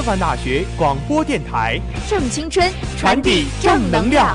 师范大学广播电台，正青春，传递正能量。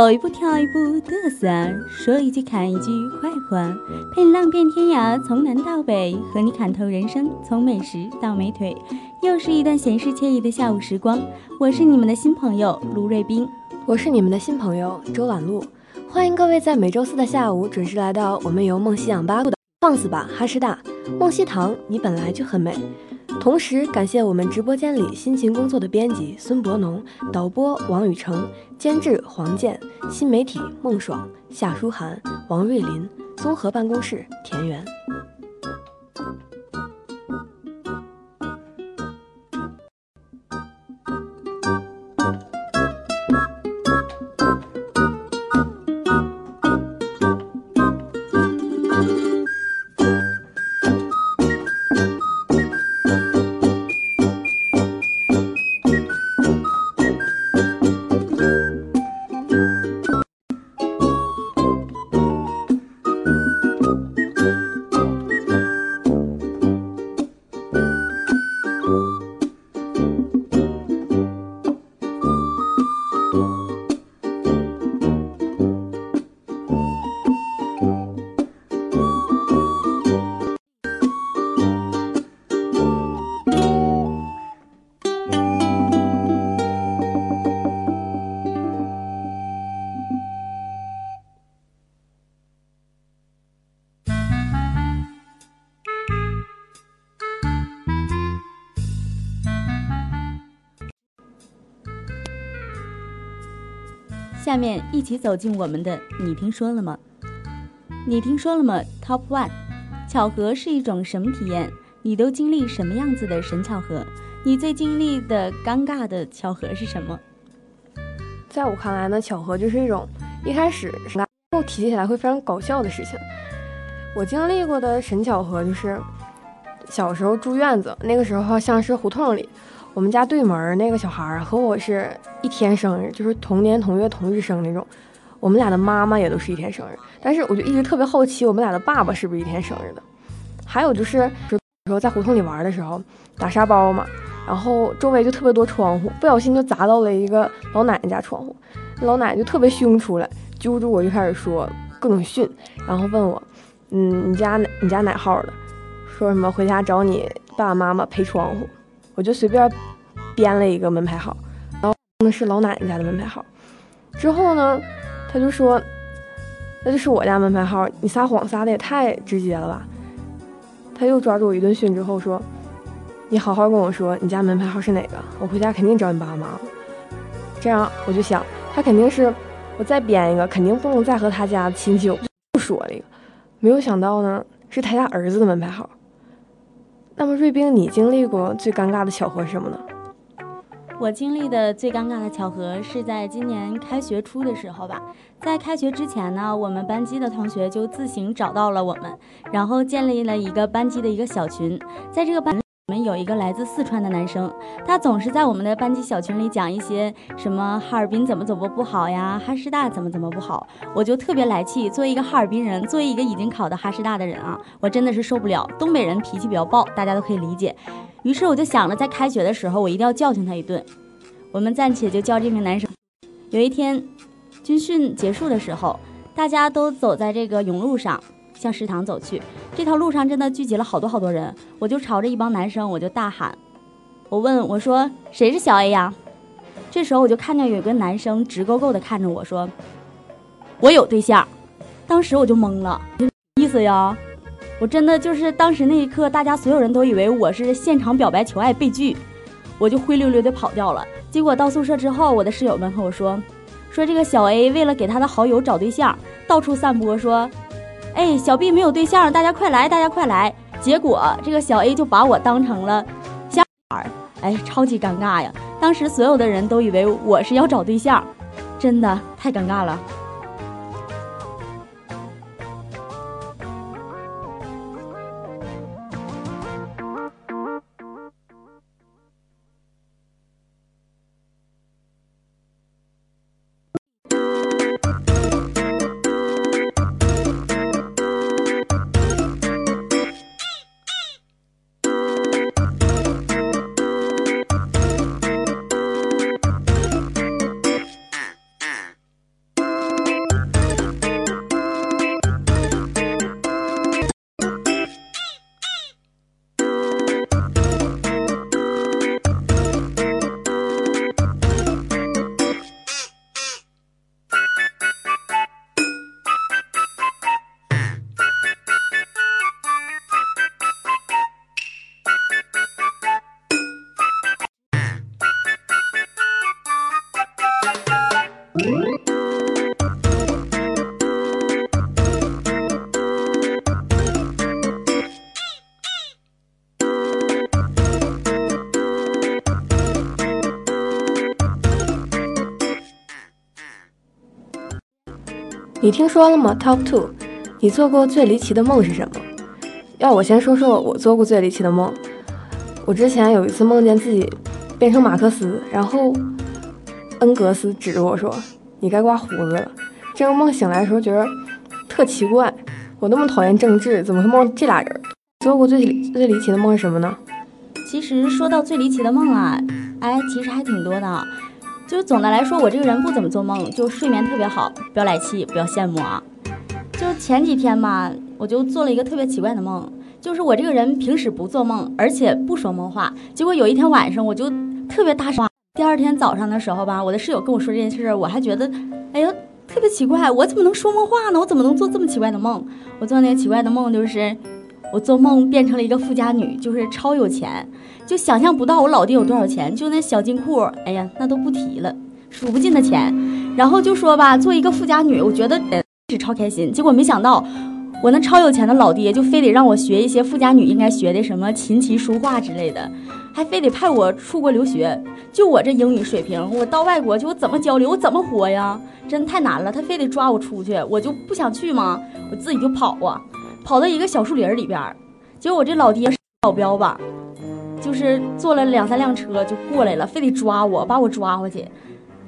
走一步跳一步嘚瑟，说一句砍一句坏话，陪你浪遍天涯，从南到北，和你砍透人生，从美食到美腿。又是一段闲适惬意的下午时光，我是你们的新朋友卢瑞斌，我是你们的新朋友周婉露，欢迎各位在每周四的下午准时来到我们由梦溪养八路的放肆吧哈师大梦溪堂，你本来就很美。同时感谢我们直播间里辛勤工作的编辑孙博农、导播王宇成、监制黄健、新媒体孟爽、夏书涵、王瑞林、综合办公室田园。下面一起走进我们的“你听说了吗？”你听说了吗？Top One，巧合是一种什么体验？你都经历什么样子的神巧合？你最经历的尴尬的巧合是什么？在我看来呢，巧合就是一种一开始后提起来会非常搞笑的事情。我经历过的神巧合就是小时候住院子，那个时候像是胡同里，我们家对门那个小孩和我是一天生日，就是同年同月同日生那种。我们俩的妈妈也都是一天生日，但是我就一直特别好奇，我们俩的爸爸是不是一天生日的？还有就是有时候在胡同里玩的时候打沙包嘛，然后周围就特别多窗户，不小心就砸到了一个老奶奶家窗户，老奶奶就特别凶出来，揪住我就开始说各种训，然后问我，嗯，你家你家哪号的？说什么回家找你爸爸妈妈赔窗户？我就随便编了一个门牌号，然后那是老奶奶家的门牌号。之后呢？他就说：“那就是我家门牌号，你撒谎撒的也太直接了吧？”他又抓住我一顿训之后说：“你好好跟我说，你家门牌号是哪个？我回家肯定找你爸妈。”这样我就想，他肯定是我再编一个，肯定不能再和他家亲戚又说了一个。没有想到呢，是他家儿子的门牌号。那么瑞冰，你经历过最尴尬的巧合是什么呢？我经历的最尴尬的巧合是在今年开学初的时候吧，在开学之前呢，我们班级的同学就自行找到了我们，然后建立了一个班级的一个小群，在这个班。我们有一个来自四川的男生，他总是在我们的班级小群里讲一些什么哈尔滨怎么怎么不好呀，哈师大怎么怎么不好，我就特别来气。作为一个哈尔滨人，作为一个已经考到哈师大的人啊，我真的是受不了。东北人脾气比较暴，大家都可以理解。于是我就想着，在开学的时候，我一定要教训他一顿。我们暂且就叫这名男生。有一天，军训结束的时候，大家都走在这个甬路上。向食堂走去，这条路上真的聚集了好多好多人，我就朝着一帮男生，我就大喊，我问我说谁是小 A 呀？这时候我就看见有个男生直勾勾的看着我说，我有对象。当时我就懵了，意思呀？我真的就是当时那一刻，大家所有人都以为我是现场表白求爱被拒，我就灰溜溜的跑掉了。结果到宿舍之后，我的室友们和我说，说这个小 A 为了给他的好友找对象，到处散播说。哎，小 B 没有对象，大家快来，大家快来！结果这个小 A 就把我当成了小孩儿，哎，超级尴尬呀！当时所有的人都以为我是要找对象，真的太尴尬了。你听说了吗？Top two，你做过最离奇的梦是什么？要我先说说我做过最离奇的梦。我之前有一次梦见自己变成马克思，然后恩格斯指着我说：“你该刮胡子了。”这个梦醒来的时候觉得特奇怪，我那么讨厌政治，怎么会梦这俩人？做过最最离奇的梦是什么呢？其实说到最离奇的梦啊，哎，其实还挺多的。就是总的来说，我这个人不怎么做梦，就睡眠特别好，不要来气，不要羡慕啊。就前几天吧，我就做了一个特别奇怪的梦，就是我这个人平时不做梦，而且不说梦话。结果有一天晚上，我就特别大声。第二天早上的时候吧，我的室友跟我说这件事，我还觉得，哎呦，特别奇怪，我怎么能说梦话呢？我怎么能做这么奇怪的梦？我做那个奇怪的梦，就是我做梦变成了一个富家女，就是超有钱。就想象不到我老爹有多少钱，就那小金库，哎呀，那都不提了，数不尽的钱。然后就说吧，做一个富家女，我觉得是超开心。结果没想到，我那超有钱的老爹就非得让我学一些富家女应该学的什么琴棋书画之类的，还非得派我出国留学。就我这英语水平，我到外国就我怎么交流，我怎么活呀？真太难了。他非得抓我出去，我就不想去嘛，我自己就跑啊，跑到一个小树林里边。结果我这老爹是保镖吧，就是坐了两三辆车就过来了，非得抓我，把我抓回去。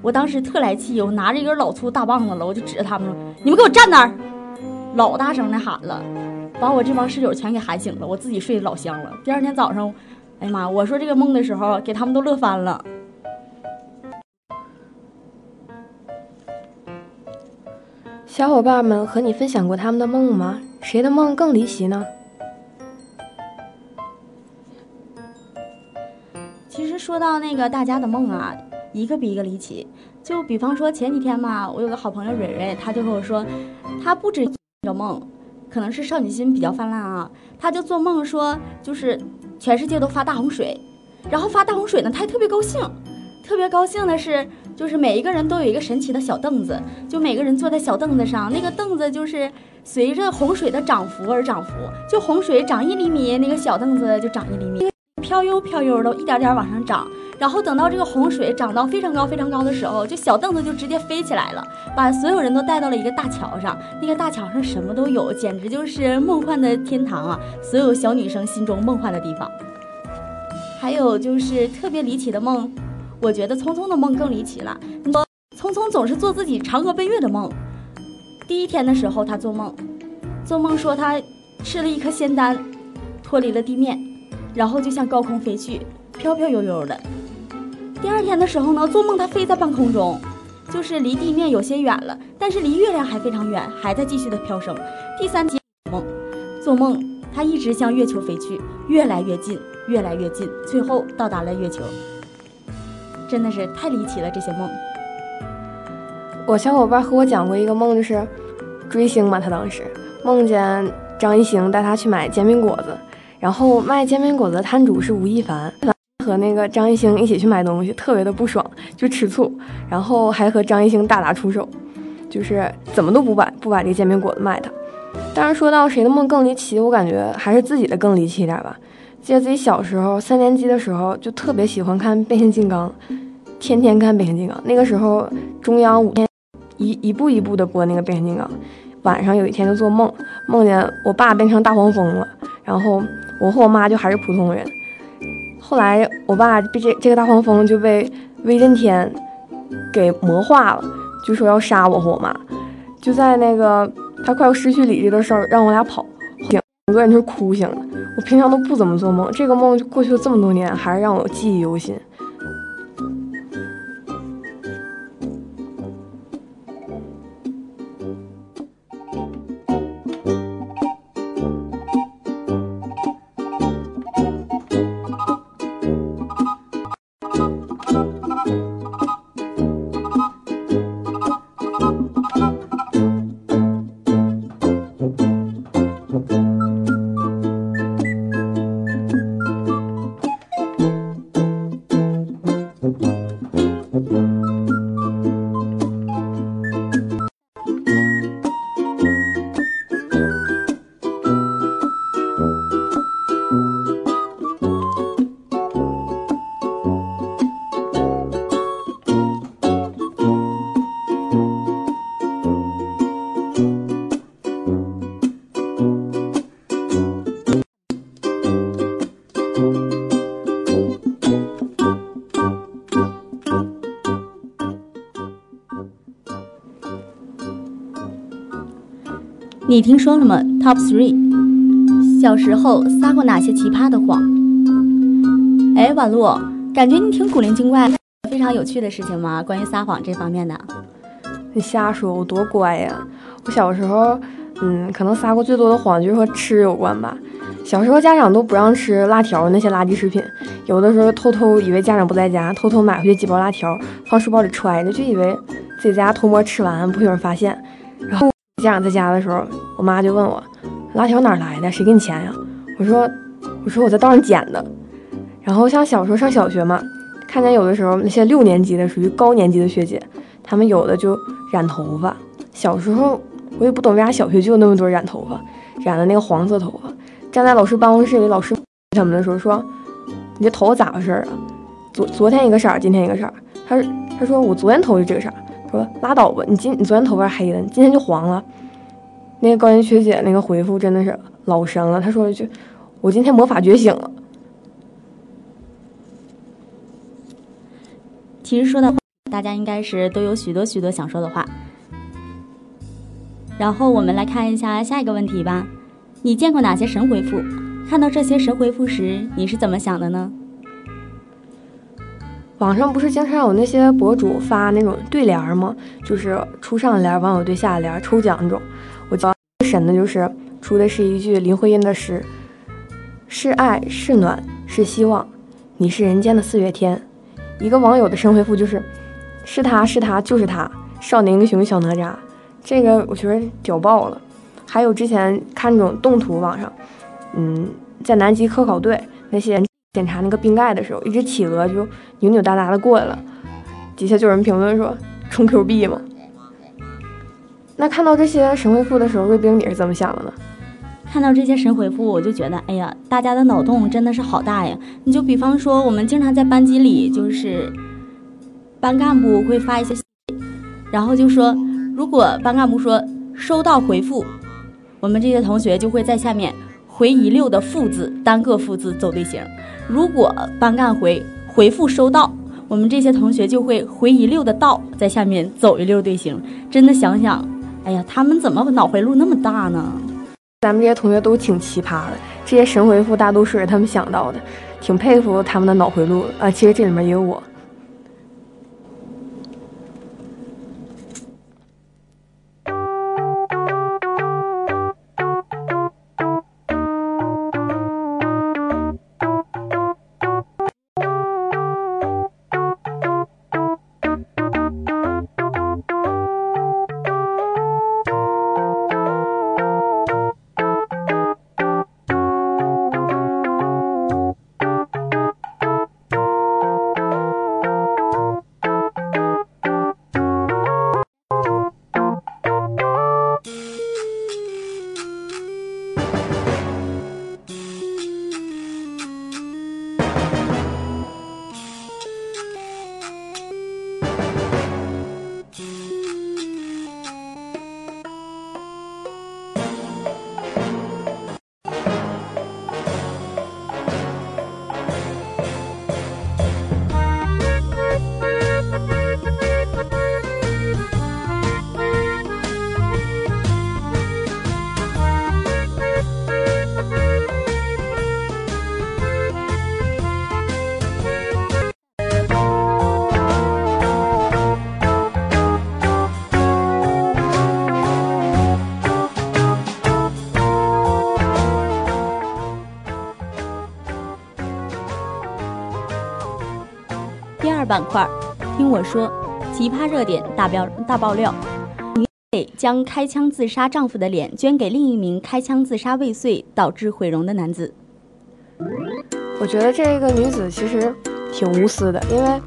我当时特来气，我拿着一根老粗大棒子了，我就指着他们说：“你们给我站那儿！”老大声的喊了，把我这帮室友全给喊醒了。我自己睡得老香了。第二天早上，哎呀妈！我说这个梦的时候，给他们都乐翻了。小伙伴们和你分享过他们的梦吗？谁的梦更离奇呢？说到那个大家的梦啊，一个比一个离奇。就比方说前几天嘛，我有个好朋友蕊蕊，他就跟我说，他不止一个梦，可能是少女心比较泛滥啊，他就做梦说就是全世界都发大洪水，然后发大洪水呢，他还特别高兴，特别高兴的是，就是每一个人都有一个神奇的小凳子，就每个人坐在小凳子上，那个凳子就是随着洪水的涨幅而涨幅，就洪水涨一厘米，那个小凳子就涨一厘米。飘悠飘悠的，一点点往上涨，然后等到这个洪水涨到非常高非常高的时候，就小凳子就直接飞起来了，把所有人都带到了一个大桥上。那个大桥上什么都有，简直就是梦幻的天堂啊！所有小女生心中梦幻的地方。还有就是特别离奇的梦，我觉得聪聪的梦更离奇了。聪聪总是做自己嫦娥奔月的梦。第一天的时候，他做梦，做梦说他吃了一颗仙丹，脱离了地面。然后就向高空飞去，飘飘悠悠的。第二天的时候呢，做梦他飞在半空中，就是离地面有些远了，但是离月亮还非常远，还在继续的飘升。第三天梦，做梦他一直向月球飞去，越来越近，越来越近，最后到达了月球。真的是太离奇了，这些梦。我小伙伴和我讲过一个梦，就是追星嘛，他当时梦见张艺兴带他去买煎饼果子。然后卖煎饼果子的摊主是吴亦凡，和那个张艺兴一起去买东西，特别的不爽，就吃醋，然后还和张艺兴大打出手，就是怎么都不把不把这个煎饼果子卖他。但是说到谁的梦更离奇，我感觉还是自己的更离奇一点吧。记得自己小时候三年级的时候，就特别喜欢看变形金刚，天天看变形金刚。那个时候中央五天一一步一步的播那个变形金刚，晚上有一天就做梦，梦见我爸变成大黄蜂了，然后。我和我妈就还是普通人，后来我爸被这这个大黄蜂就被威震天给魔化了，就说要杀我和我妈，就在那个他快要失去理智的时候，让我俩跑，整个人就是哭醒了。我平常都不怎么做梦，这个梦过去了这么多年，还是让我记忆犹新。你听说了吗？Top three，小时候撒过哪些奇葩的谎？哎，婉露，感觉你挺古灵精怪，非常有趣的事情吗？关于撒谎这方面的？你瞎说，我多乖呀！我小时候，嗯，可能撒过最多的谎就是和吃有关吧。小时候家长都不让吃辣条那些垃圾食品，有的时候偷偷以为家长不在家，偷偷买回去几包辣条，放书包里揣着，就以为自己在家偷摸吃完不会有人发现，然后。家长在家的时候，我妈就问我：“辣条哪来的？谁给你钱呀？”我说：“我说我在道上捡的。”然后像小时候上小学嘛，看见有的时候那些六年级的属于高年级的学姐，她们有的就染头发。小时候我也不懂为啥小学就有那么多染头发，染的那个黄色头发。站在老师办公室里，老师他们的时候说：“你这头发咋回事啊？昨昨天一个色儿，今天一个色儿。”他他说我昨天头就这个色儿。说拉倒吧，你今你昨天头发黑的，你今天就黄了。那个高原学姐那个回复真的是老神了，她说了一句：“我今天魔法觉醒了。”其实说到大家应该是都有许多许多想说的话。然后我们来看一下下一个问题吧，你见过哪些神回复？看到这些神回复时，你是怎么想的呢？网上不是经常有那些博主发那种对联吗？就是出上联，网友对下联，抽奖那种。神的就是出的是一句林徽因的诗：“是爱是暖是希望，你是人间的四月天。”一个网友的神回复就是：“是他是他就是他，少年英雄小哪吒。”这个我觉得屌爆了。还有之前看那种动图，网上，嗯，在南极科考队那些人。检查那个冰盖的时候，一只企鹅就扭扭哒哒的过来了，底下就有人评论说充 Q 币吗。那看到这些神回复的时候，瑞冰你是怎么想的呢？看到这些神回复，我就觉得，哎呀，大家的脑洞真的是好大呀！你就比方说，我们经常在班级里，就是班干部会发一些，然后就说，如果班干部说收到回复，我们这些同学就会在下面回一溜的复字，单个复字走队形。如果班干回回复收到，我们这些同学就会回一溜的到，在下面走一溜队形。真的想想，哎呀，他们怎么脑回路那么大呢？咱们这些同学都挺奇葩的，这些神回复大都是他们想到的，挺佩服他们的脑回路啊。其实这里面也有我。板块，听我说，奇葩热点大标大爆料：女子将开枪自杀丈夫的脸捐给另一名开枪自杀未遂导致毁容的男子。我觉得这个女子其实挺无私的，因为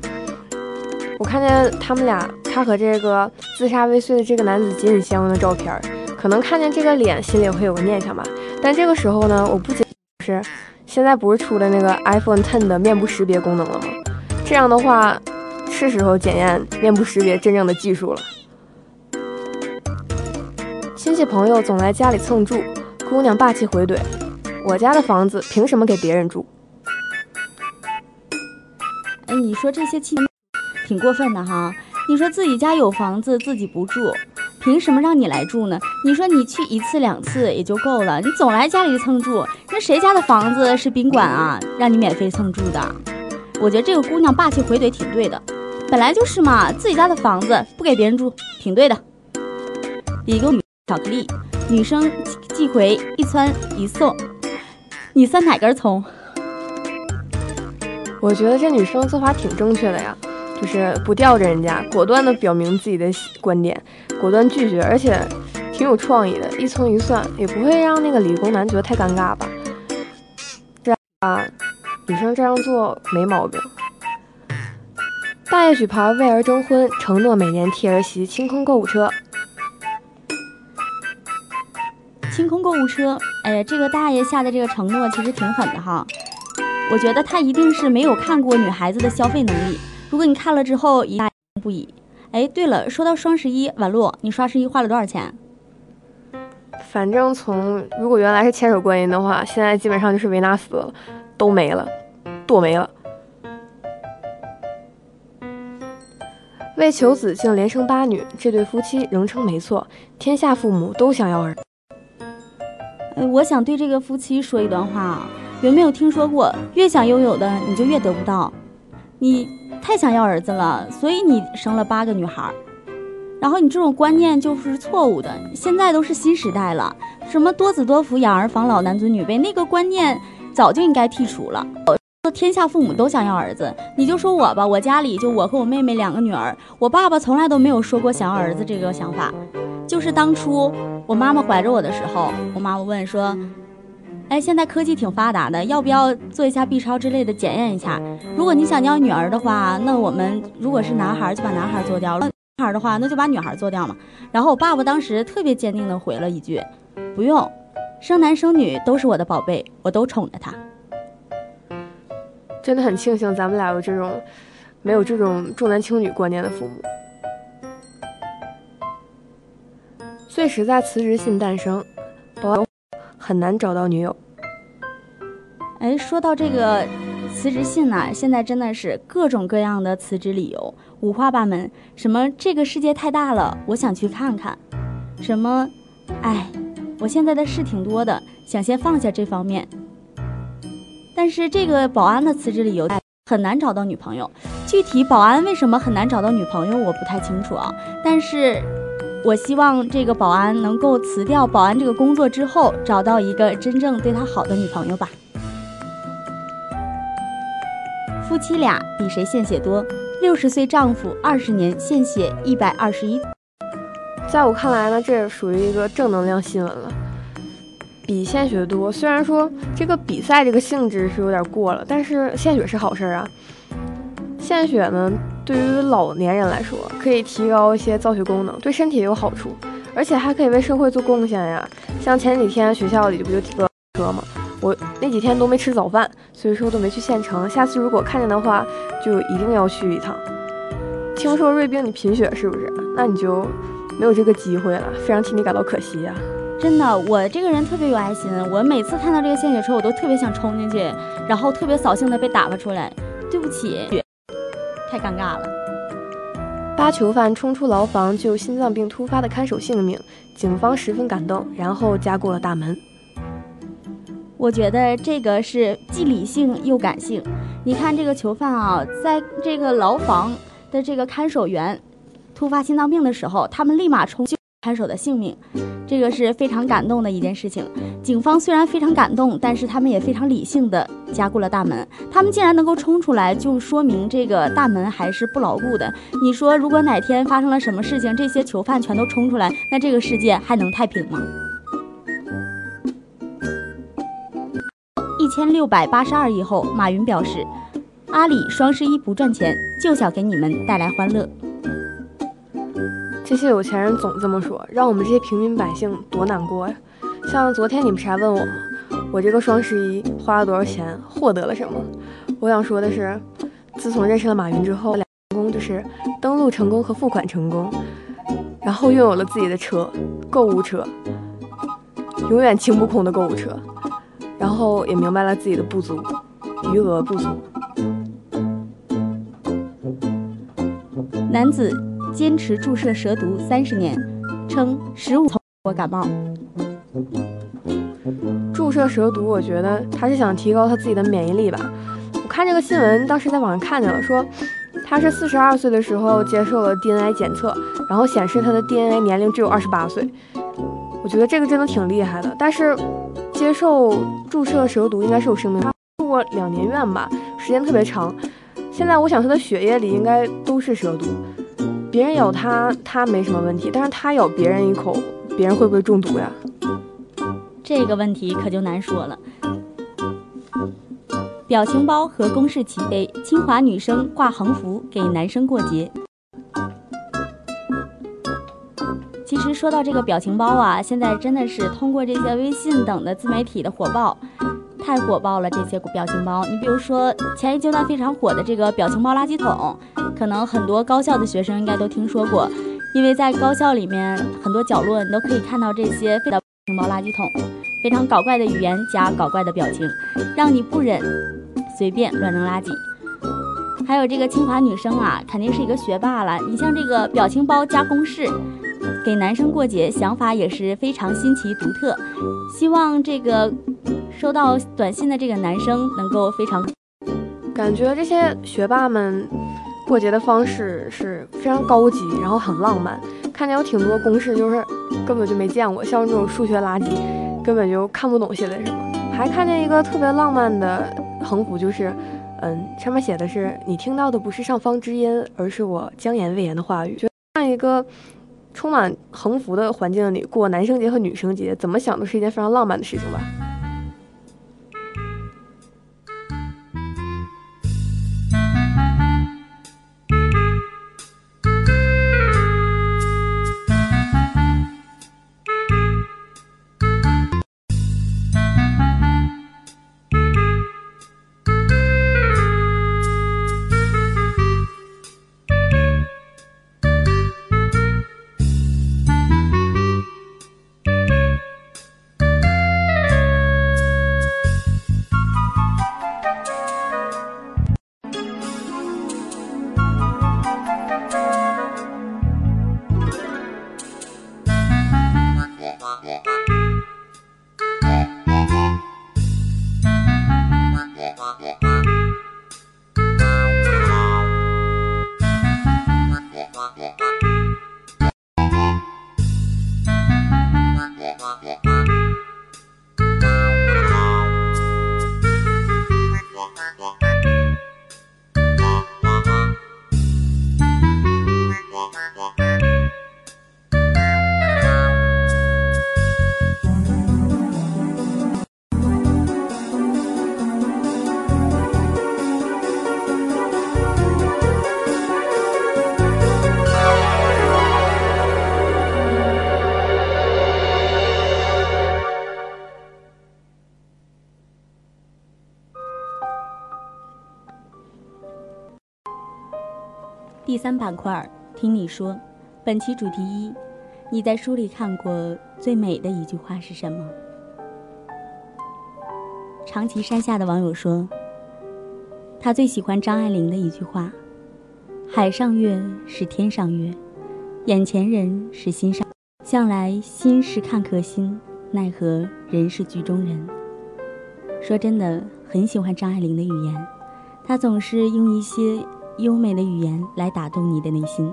我看见他们俩，她和这个自杀未遂的这个男子紧紧相拥的照片，可能看见这个脸，心里会有个念想吧。但这个时候呢，我不仅是现在不是出了那个 iPhone Ten 的面部识别功能了吗？这样的话，是时候检验面部识别真正的技术了。亲戚朋友总来家里蹭住，姑娘霸气回怼：“我家的房子凭什么给别人住？”哎，你说这些亲挺过分的哈！你说自己家有房子自己不住，凭什么让你来住呢？你说你去一次两次也就够了，你总来家里蹭住，那谁家的房子是宾馆啊？让你免费蹭住的？我觉得这个姑娘霸气回怼挺对的，本来就是嘛，自己家的房子不给别人住，挺对的。一个巧克力，女生寄回一窜一送，你算哪根葱？我觉得这女生做法挺正确的呀，就是不吊着人家，果断的表明自己的观点，果断拒绝，而且挺有创意的，一葱一蒜也不会让那个理工男觉得太尴尬吧？这样啊。女生这样做没毛病，大爷举牌为儿征婚，承诺每年替儿媳清空购物车。清空购物车，哎呀，这个大爷下的这个承诺其实挺狠的哈。我觉得他一定是没有看过女孩子的消费能力。如果你看了之后一不已。哎，对了，说到双十一，婉露，你双十一花了多少钱？反正从如果原来是千手观音的话，现在基本上就是维纳斯了，都没了，剁没了。为求子竟连生八女，这对夫妻仍称没错。天下父母都想要儿。呃，我想对这个夫妻说一段话啊，有没有听说过，越想拥有的你就越得不到？你太想要儿子了，所以你生了八个女孩，然后你这种观念就是错误的。现在都是新时代了，什么多子多福、养儿防老、男尊女卑，那个观念早就应该剔除了。说天下父母都想要儿子，你就说我吧，我家里就我和我妹妹两个女儿，我爸爸从来都没有说过想要儿子这个想法。就是当初我妈妈怀着我的时候，我妈妈问说：“哎，现在科技挺发达的，要不要做一下 B 超之类的检验一下？如果你想要女儿的话，那我们如果是男孩就把男孩做掉了，女孩的话那就把女孩做掉嘛。”然后我爸爸当时特别坚定的回了一句：“不用，生男生女都是我的宝贝，我都宠着他。”真的很庆幸咱们俩有这种没有这种重男轻女观念的父母。最实在辞职信诞生，保安很难找到女友。哎，说到这个辞职信呢，现在真的是各种各样的辞职理由五花八门。什么这个世界太大了，我想去看看；什么，哎，我现在的事挺多的，想先放下这方面。但是这个保安的辞职理由很难找到女朋友，具体保安为什么很难找到女朋友，我不太清楚啊。但是。我希望这个保安能够辞掉保安这个工作之后，找到一个真正对他好的女朋友吧。夫妻俩比谁献血多？六十岁丈夫二十年献血一百二十一。在我看来呢，这也属于一个正能量新闻了。比献血多，虽然说这个比赛这个性质是有点过了，但是献血是好事儿啊。献血呢？对于老年人来说，可以提高一些造血功能，对身体也有好处，而且还可以为社会做贡献呀。像前几天学校里不就提了车吗？我那几天都没吃早饭，所以说都没去县城。下次如果看见的话，就一定要去一趟。听说瑞冰你贫血是不是？那你就没有这个机会了，非常替你感到可惜呀。真的，我这个人特别有爱心，我每次看到这个献血车，我都特别想冲进去，然后特别扫兴的被打发出来。对不起。太尴尬了！八囚犯冲出牢房救心脏病突发的看守性命，警方十分感动，然后加固了大门。我觉得这个是既理性又感性。你看这个囚犯啊，在这个牢房的这个看守员突发心脏病的时候，他们立马冲救看守的性命。这个是非常感动的一件事情。警方虽然非常感动，但是他们也非常理性的加固了大门。他们竟然能够冲出来，就说明这个大门还是不牢固的。你说，如果哪天发生了什么事情，这些囚犯全都冲出来，那这个世界还能太平吗？一千六百八十二亿后，马云表示，阿里双十一不赚钱，就想给你们带来欢乐。这些有钱人总这么说，让我们这些平民百姓多难过呀！像昨天你们不是还问我，我这个双十一花了多少钱，获得了什么？我想说的是，自从认识了马云之后，两成功就是登录成功和付款成功，然后拥有了自己的车，购物车，永远清不空的购物车，然后也明白了自己的不足，余额不足。男子。坚持注射蛇毒三十年，称十五我感冒。注射蛇毒，我觉得他是想提高他自己的免疫力吧。我看这个新闻，当时在网上看见了，说他是四十二岁的时候接受了 DNA 检测，然后显示他的 DNA 年龄只有二十八岁。我觉得这个真的挺厉害的。但是接受注射蛇毒应该是有生命，他住过两年院吧，时间特别长。现在我想他的血液里应该都是蛇毒。别人咬他，他没什么问题，但是他咬别人一口，别人会不会中毒呀？这个问题可就难说了。表情包和公式齐飞，清华女生挂横幅给男生过节。其实说到这个表情包啊，现在真的是通过这些微信等的自媒体的火爆，太火爆了。这些表情包，你比如说前一阶段非常火的这个表情包垃圾桶，可能很多高校的学生应该都听说过，因为在高校里面很多角落你都可以看到这些表情包垃圾桶，非常搞怪的语言加搞怪的表情，让你不忍随便乱扔垃圾。还有这个清华女生啊，肯定是一个学霸了。你像这个表情包加公式。给男生过节，想法也是非常新奇独特。希望这个收到短信的这个男生能够非常。感觉这些学霸们过节的方式是非常高级，然后很浪漫。看见有挺多公式，就是根本就没见过，像这种数学垃圾，根本就看不懂写的什么。还看见一个特别浪漫的横幅，就是嗯，上面写的是“你听到的不是上方之音，而是我将言未言的话语”。就像一个。充满横幅的环境里过男生节和女生节，怎么想都是一件非常浪漫的事情吧。第三板块，听你说，本期主题一：你在书里看过最美的一句话是什么？长崎山下的网友说，他最喜欢张爱玲的一句话：“海上月是天上月，眼前人是心上。向来心是看客心，奈何人是局中人。”说真的，很喜欢张爱玲的语言，她总是用一些。优美的语言来打动你的内心，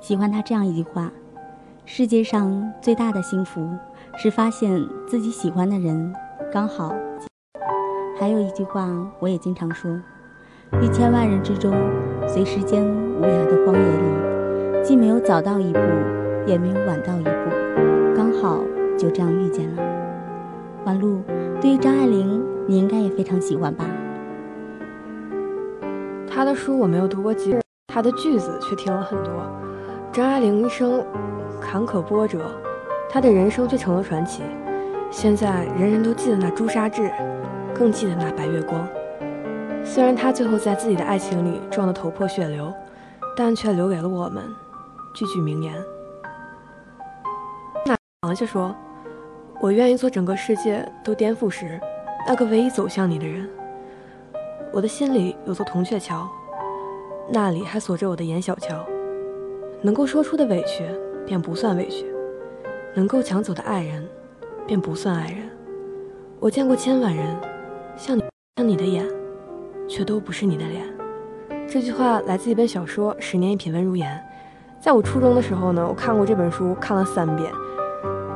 喜欢他这样一句话：世界上最大的幸福是发现自己喜欢的人刚好。还有一句话我也经常说：一千万人之中，随时间无涯的荒野里，既没有早到一步，也没有晚到一步，刚好就这样遇见了。婉露，对于张爱玲，你应该也非常喜欢吧？他的书我没有读过几，他的句子却听了很多。张爱玲一生坎坷波折，她的人生却成了传奇。现在人人都记得那朱砂痣，更记得那白月光。虽然她最后在自己的爱情里撞得头破血流，但却留给了我们句句名言。那螃蟹说：“我愿意做整个世界都颠覆时，那个唯一走向你的人。”我的心里有座铜雀桥，那里还锁着我的严小乔。能够说出的委屈，便不算委屈；能够抢走的爱人，便不算爱人。我见过千万人，像你，像你的眼，却都不是你的脸。这句话来自一本小说《十年一品温如言》。在我初中的时候呢，我看过这本书，看了三遍。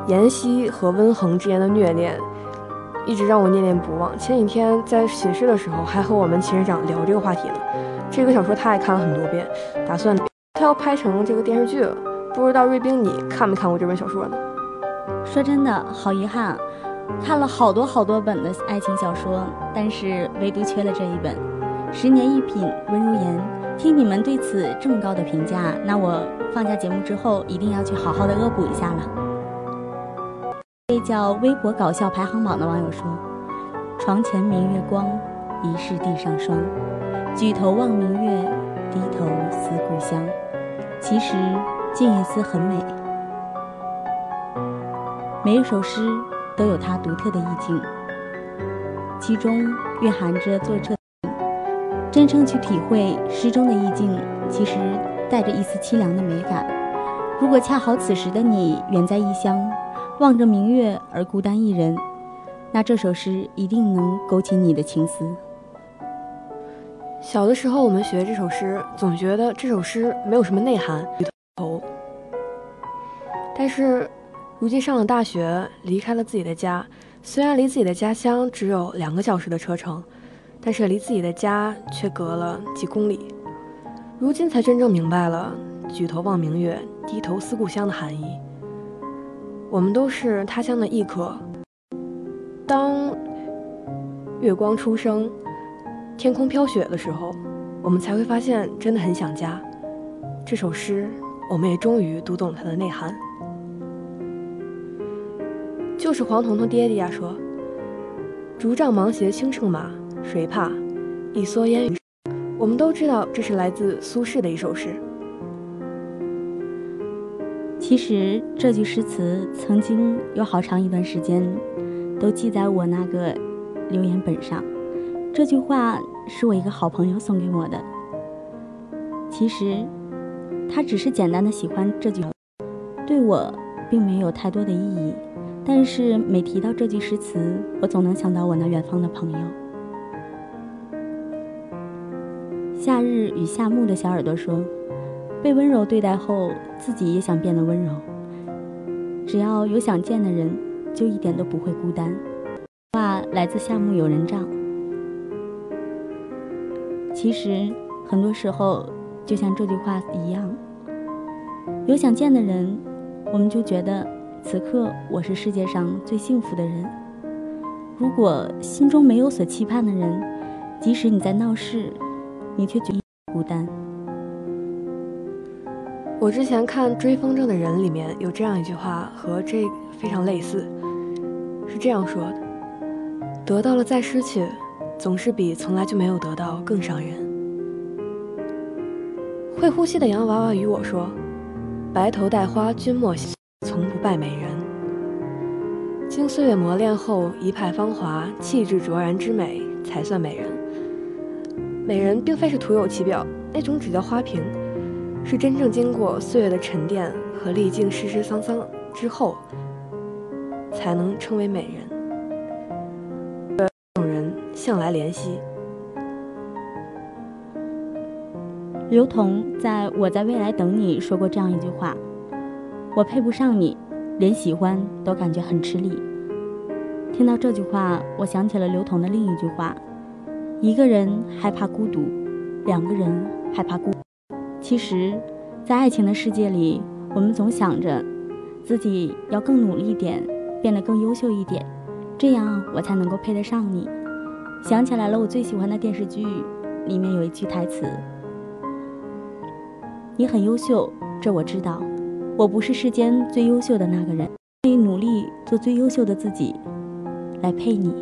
妍希和温恒之间的虐恋。一直让我念念不忘。前几天在寝室的时候，还和我们寝室长聊这个话题呢。这个小说他也看了很多遍，打算他要拍成这个电视剧了。不知道瑞冰你看没看过这本小说呢？说真的，好遗憾，看了好多好多本的爱情小说，但是唯独缺了这一本。十年一品，温如言。听你们对此这么高的评价，那我放下节目之后一定要去好好的恶补一下了。位叫微博搞笑排行榜的网友说：“床前明月光，疑是地上霜。举头望明月，低头思故乡。其实静夜思很美。每一首诗都有它独特的意境，其中蕴含着作者。”真正去体会诗中的意境，其实带着一丝凄凉的美感。如果恰好此时的你远在异乡，望着明月而孤单一人，那这首诗一定能勾起你的情思。小的时候，我们学这首诗，总觉得这首诗没有什么内涵。头，但是如今上了大学，离开了自己的家，虽然离自己的家乡只有两个小时的车程。但是离自己的家却隔了几公里，如今才真正明白了“举头望明月，低头思故乡”的含义。我们都是他乡的异客。当月光初升，天空飘雪的时候，我们才会发现真的很想家。这首诗，我们也终于读懂它的内涵。就是黄彤彤爹爹呀说：“竹杖芒鞋轻胜马。”谁怕？一蓑烟雨。我们都知道，这是来自苏轼的一首诗。其实这句诗词曾经有好长一段时间都记在我那个留言本上。这句话是我一个好朋友送给我的。其实他只是简单的喜欢这句，对我并没有太多的意义。但是每提到这句诗词，我总能想到我那远方的朋友。夏日与夏木的小耳朵说：“被温柔对待后，自己也想变得温柔。只要有想见的人，就一点都不会孤单。”话来自夏目友人帐。其实很多时候，就像这句话一样，有想见的人，我们就觉得此刻我是世界上最幸福的人。如果心中没有所期盼的人，即使你在闹事。你却觉得孤单。我之前看《追风筝的人》里面有这样一句话，和这非常类似，是这样说的：“得到了再失去，总是比从来就没有得到更伤人。”会呼吸的洋娃娃与我说：“白头戴花君莫笑，从不败美人。经岁月磨练后，一派芳华，气质卓然之美，才算美人。”美人并非是徒有其表，那种只叫花瓶，是真正经过岁月的沉淀和历经世事沧桑之后，才能称为美人。这种人向来怜惜。刘同在我在未来等你说过这样一句话：“我配不上你，连喜欢都感觉很吃力。”听到这句话，我想起了刘同的另一句话。一个人害怕孤独，两个人害怕孤。其实，在爱情的世界里，我们总想着自己要更努力一点，变得更优秀一点，这样我才能够配得上你。想起来了，我最喜欢的电视剧里面有一句台词：“你很优秀，这我知道。我不是世间最优秀的那个人，可以努力做最优秀的自己，来配你。”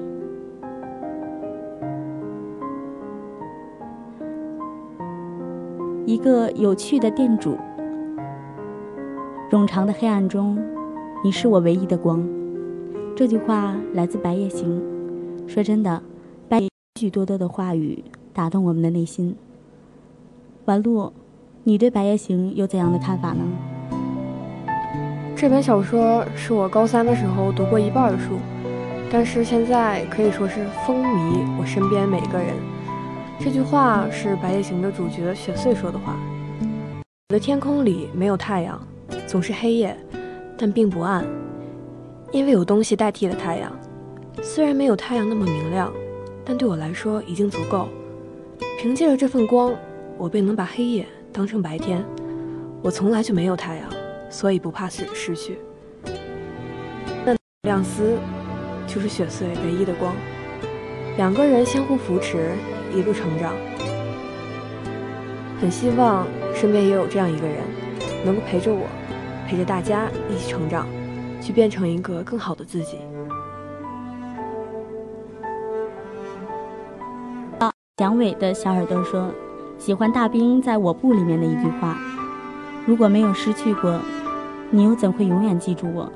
一个有趣的店主，冗长的黑暗中，你是我唯一的光。这句话来自《白夜行》。说真的，白许许多多的话语打动我们的内心。完路，你对《白夜行》有怎样的看法呢？这本小说是我高三的时候读过一半的书，但是现在可以说是风靡我身边每个人。这句话是《白夜行》的主角雪穗说的话。我的天空里没有太阳，总是黑夜，但并不暗，因为有东西代替了太阳。虽然没有太阳那么明亮，但对我来说已经足够。凭借着这份光，我便能把黑夜当成白天。我从来就没有太阳，所以不怕失失去。那亮丝就是雪穗唯一的光。两个人相互扶持，一路成长。很希望身边也有这样一个人，能够陪着我，陪着大家一起成长，去变成一个更好的自己。蒋伟的小耳朵说：“喜欢大兵在我部里面的一句话，如果没有失去过，你又怎会永远记住我？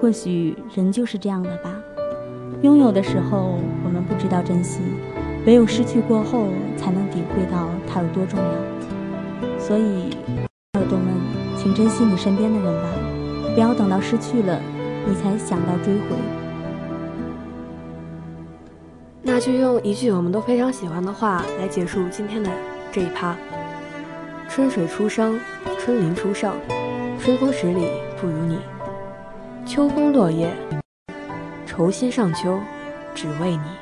或许人就是这样的吧，拥有的时候我们不知道珍惜，唯有失去过后才能体会到它有多重要。所以，耳朵们，请珍惜你身边的人吧，不要等到失去了，你才想到追回。”那就用一句我们都非常喜欢的话来结束今天的这一趴：春水初生，春林初盛，春风十里不如你；秋风落叶，愁心上秋，只为你。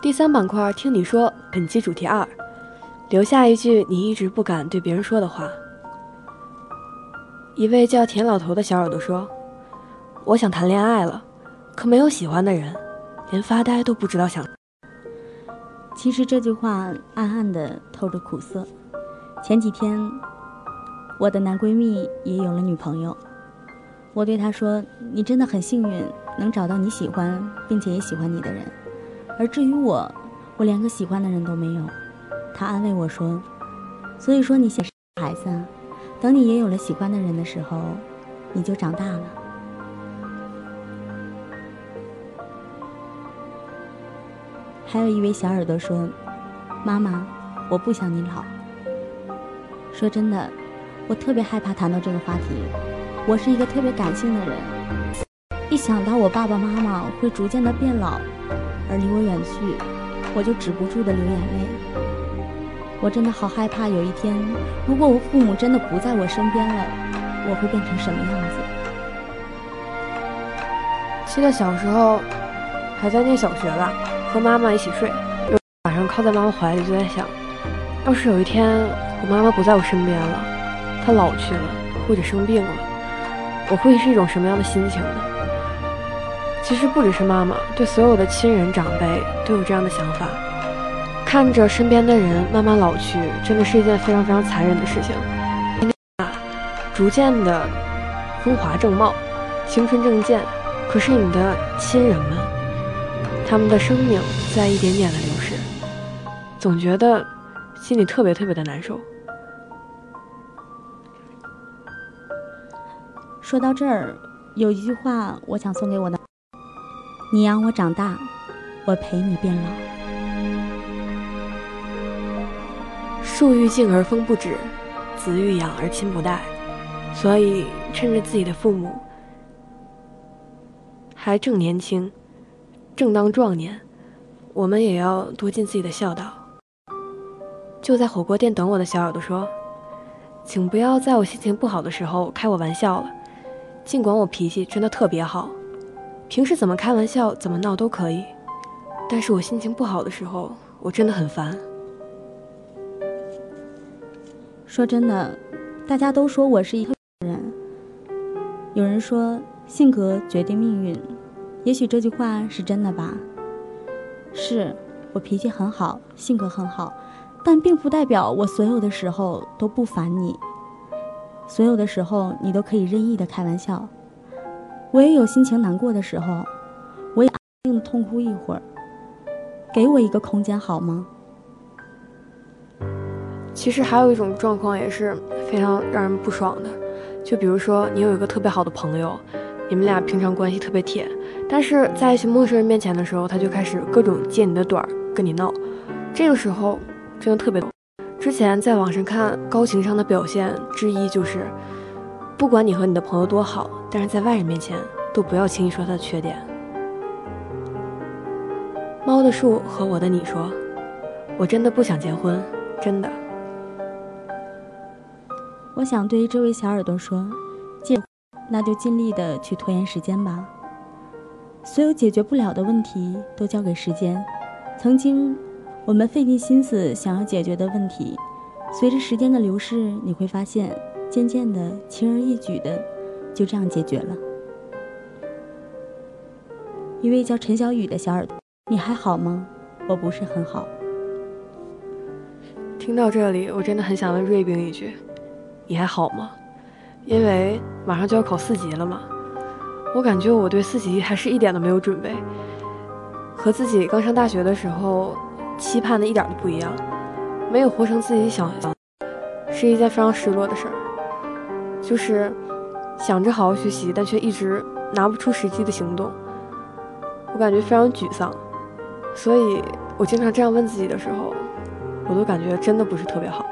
第三板块，听你说，本期主题二，留下一句你一直不敢对别人说的话。一位叫田老头的小耳朵说：“我想谈恋爱了，可没有喜欢的人，连发呆都不知道想。”其实这句话暗暗的透着苦涩。前几天，我的男闺蜜也有了女朋友，我对他说：“你真的很幸运，能找到你喜欢并且也喜欢你的人。”而至于我，我连个喜欢的人都没有。他安慰我说：“所以说你是孩子，等你也有了喜欢的人的时候，你就长大了。”还有一位小耳朵说：“妈妈，我不想你老。”说真的，我特别害怕谈到这个话题。我是一个特别感性的人，一想到我爸爸妈妈会逐渐的变老。而离我远去，我就止不住的流眼泪。我真的好害怕，有一天，如果我父母真的不在我身边了，我会变成什么样子？记得小时候，还在念小学吧，和妈妈一起睡，晚上靠在妈妈怀里，就在想，要是有一天我妈妈不在我身边了，她老去了，或者生病了，我会是一种什么样的心情呢？其实不只是妈妈，对所有的亲人长辈都有这样的想法。看着身边的人慢慢老去，真的是一件非常非常残忍的事情。啊，逐渐的风华正茂，青春正健，可是你的亲人们，他们的生命在一点点的流逝，总觉得心里特别特别的难受。说到这儿，有一句话我想送给我的：你养我长大，我陪你变老。树欲静而风不止，子欲养而亲不待。所以，趁着自己的父母还正年轻、正当壮年，我们也要多尽自己的孝道。就在火锅店等我的小耳朵说：“请不要在我心情不好的时候开我玩笑了。尽管我脾气真的特别好，平时怎么开玩笑、怎么闹都可以，但是我心情不好的时候，我真的很烦。”说真的，大家都说我是一个人。有人说性格决定命运，也许这句话是真的吧。是我脾气很好，性格很好。但并不代表我所有的时候都不烦你，所有的时候你都可以任意的开玩笑。我也有心情难过的时候，我也安静的痛哭一会儿，给我一个空间好吗？其实还有一种状况也是非常让人不爽的，就比如说你有一个特别好的朋友，你们俩平常关系特别铁，但是在一些陌生人面前的时候，他就开始各种揭你的短儿，跟你闹，这个时候。真的特别。之前在网上看高情商的表现之一就是，不管你和你的朋友多好，但是在外人面前都不要轻易说他的缺点。猫的树和我的你说，我真的不想结婚，真的。我想对这位小耳朵说，尽那就尽力的去拖延时间吧。所有解决不了的问题都交给时间。曾经。我们费尽心思想要解决的问题，随着时间的流逝，你会发现，渐渐的，轻而易举的，就这样解决了。一位叫陈小雨的小耳朵，你还好吗？我不是很好。听到这里，我真的很想问瑞冰一句：你还好吗？因为马上就要考四级了嘛，我感觉我对四级还是一点都没有准备，和自己刚上大学的时候。期盼的一点都不一样，没有活成自己想象，是一件非常失落的事儿。就是想着好好学习，但却一直拿不出实际的行动，我感觉非常沮丧。所以我经常这样问自己的时候，我都感觉真的不是特别好。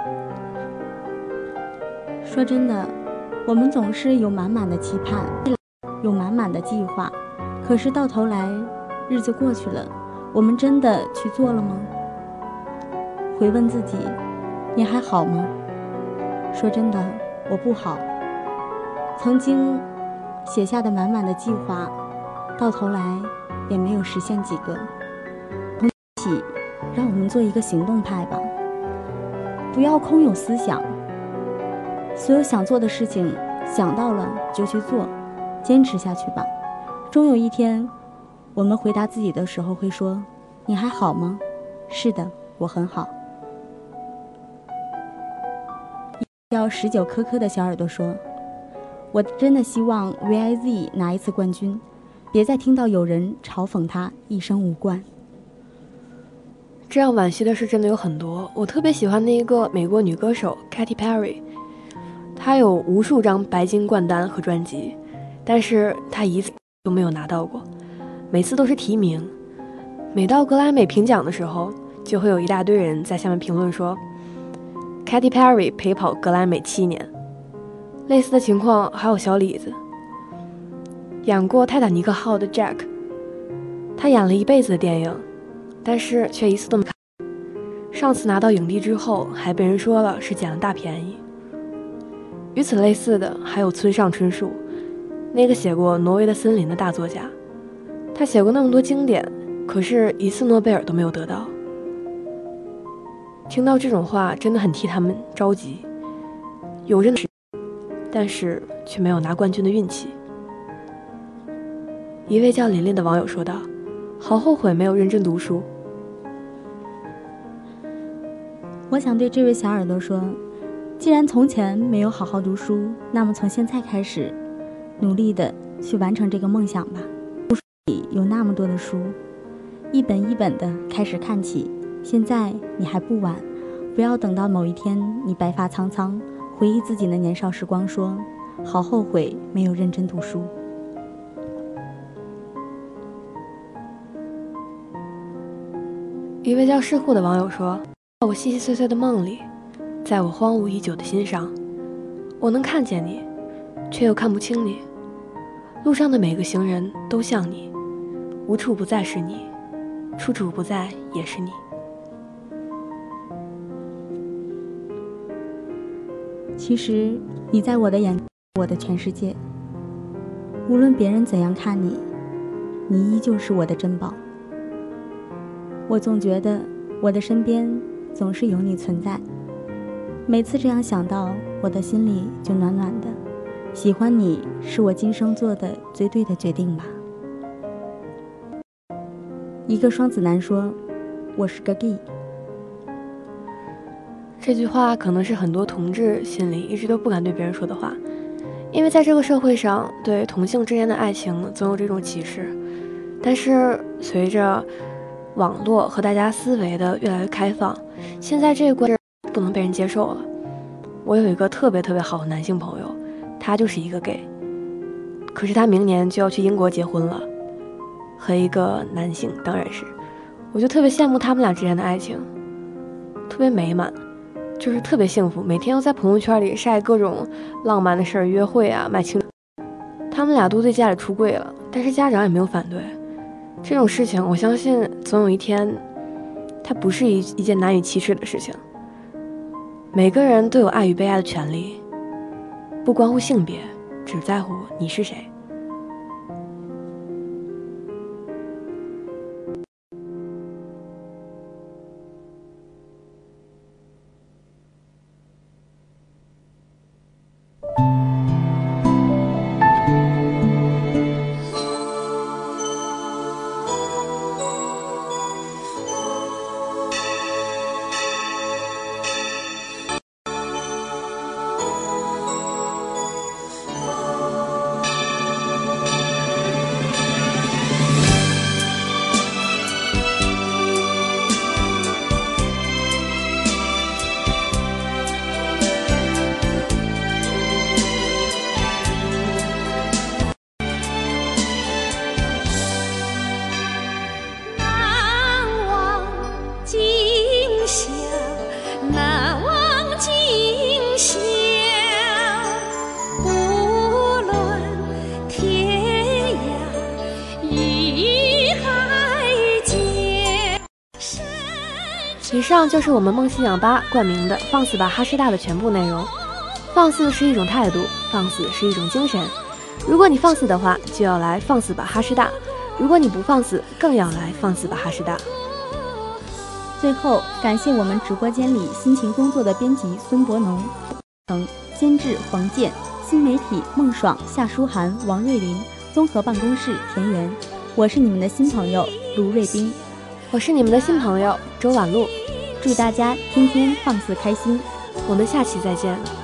说真的，我们总是有满满的期盼，有满满的计划，可是到头来，日子过去了，我们真的去做了吗？回问自己，你还好吗？说真的，我不好。曾经写下的满满的计划，到头来也没有实现几个。一起，让我们做一个行动派吧，不要空有思想。所有想做的事情，想到了就去做，坚持下去吧。终有一天，我们回答自己的时候会说：“你还好吗？”是的，我很好。叫十九颗颗的小耳朵说：“我真的希望 VIZ 拿一次冠军，别再听到有人嘲讽他一生无冠。”这样惋惜的事真的有很多。我特别喜欢那一个美国女歌手 Katy Perry，她有无数张白金冠单和专辑，但是她一次都没有拿到过，每次都是提名。每到格莱美评奖的时候，就会有一大堆人在下面评论说。Katy Perry 陪跑格莱美七年，类似的情况还有小李子，演过《泰坦尼克号》的 Jack，他演了一辈子的电影，但是却一次都没看。上次拿到影帝之后，还被人说了是捡了大便宜。与此类似的还有村上春树，那个写过《挪威的森林》的大作家，他写过那么多经典，可是一次诺贝尔都没有得到。听到这种话，真的很替他们着急。有认识，但是却没有拿冠军的运气。一位叫琳琳的网友说道：“好后悔没有认真读书。”我想对这位小耳朵说：“既然从前没有好好读书，那么从现在开始，努力的去完成这个梦想吧。里有那么多的书，一本一本的开始看起。”现在你还不晚，不要等到某一天你白发苍苍，回忆自己的年少时光，说：“好后悔没有认真读书。一位叫世户的网友说：“在我细细碎碎的梦里，在我荒芜已久的心上，我能看见你，却又看不清你。路上的每个行人都像你，无处不在是你，处处不在也是你。”其实你在我的眼，我的全世界。无论别人怎样看你，你依旧是我的珍宝。我总觉得我的身边总是有你存在，每次这样想到，我的心里就暖暖的。喜欢你是我今生做的最对的决定吧。一个双子男说：“我是个 gay。”这句话可能是很多同志心里一直都不敢对别人说的话，因为在这个社会上，对同性之间的爱情总有这种歧视。但是随着网络和大家思维的越来越开放，现在这个观不能被人接受了。我有一个特别特别好的男性朋友，他就是一个 gay，可是他明年就要去英国结婚了，和一个男性，当然是，我就特别羡慕他们俩之间的爱情，特别美满，就是特别幸福，每天都在朋友圈里晒各种浪漫的事儿，约会啊，买情。他们俩都对家里出柜了，但是家长也没有反对。这种事情，我相信总有一天，它不是一一件难以启齿的事情。每个人都有爱与被爱的权利，不关乎性别，只在乎你是谁。上就是我们梦溪氧吧冠名的“放肆吧哈师大”的全部内容。放肆是一种态度，放肆是一种精神。如果你放肆的话，就要来放肆吧哈师大；如果你不放肆，更要来放肆吧哈师大。最后，感谢我们直播间里辛勤工作的编辑孙博农、曾监制黄健、新媒体孟爽、夏书涵、王瑞林、综合办公室田园。我是你们的新朋友卢瑞斌，我是你们的新朋友周婉露。祝大家天天放肆开心，我们下期再见。